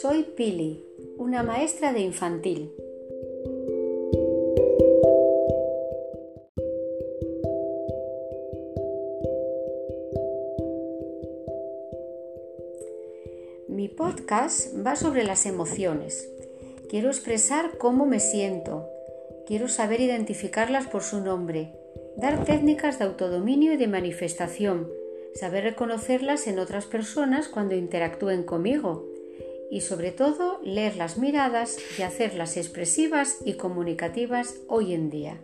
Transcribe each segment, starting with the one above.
Soy Pili, una maestra de infantil. Mi podcast va sobre las emociones. Quiero expresar cómo me siento. Quiero saber identificarlas por su nombre, dar técnicas de autodominio y de manifestación, saber reconocerlas en otras personas cuando interactúen conmigo y sobre todo leer las miradas y hacerlas expresivas y comunicativas hoy en día.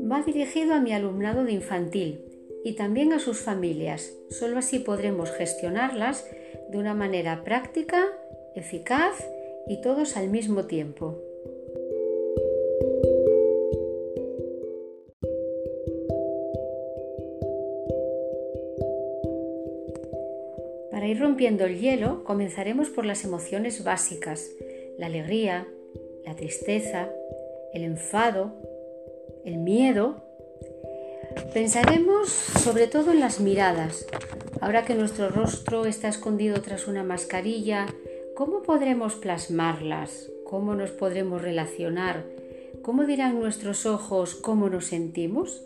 Va dirigido a mi alumnado de infantil y también a sus familias. Solo así podremos gestionarlas de una manera práctica, eficaz y todos al mismo tiempo. Para ir rompiendo el hielo, comenzaremos por las emociones básicas, la alegría, la tristeza, el enfado, el miedo. Pensaremos sobre todo en las miradas. Ahora que nuestro rostro está escondido tras una mascarilla, ¿cómo podremos plasmarlas? ¿Cómo nos podremos relacionar? ¿Cómo dirán nuestros ojos cómo nos sentimos?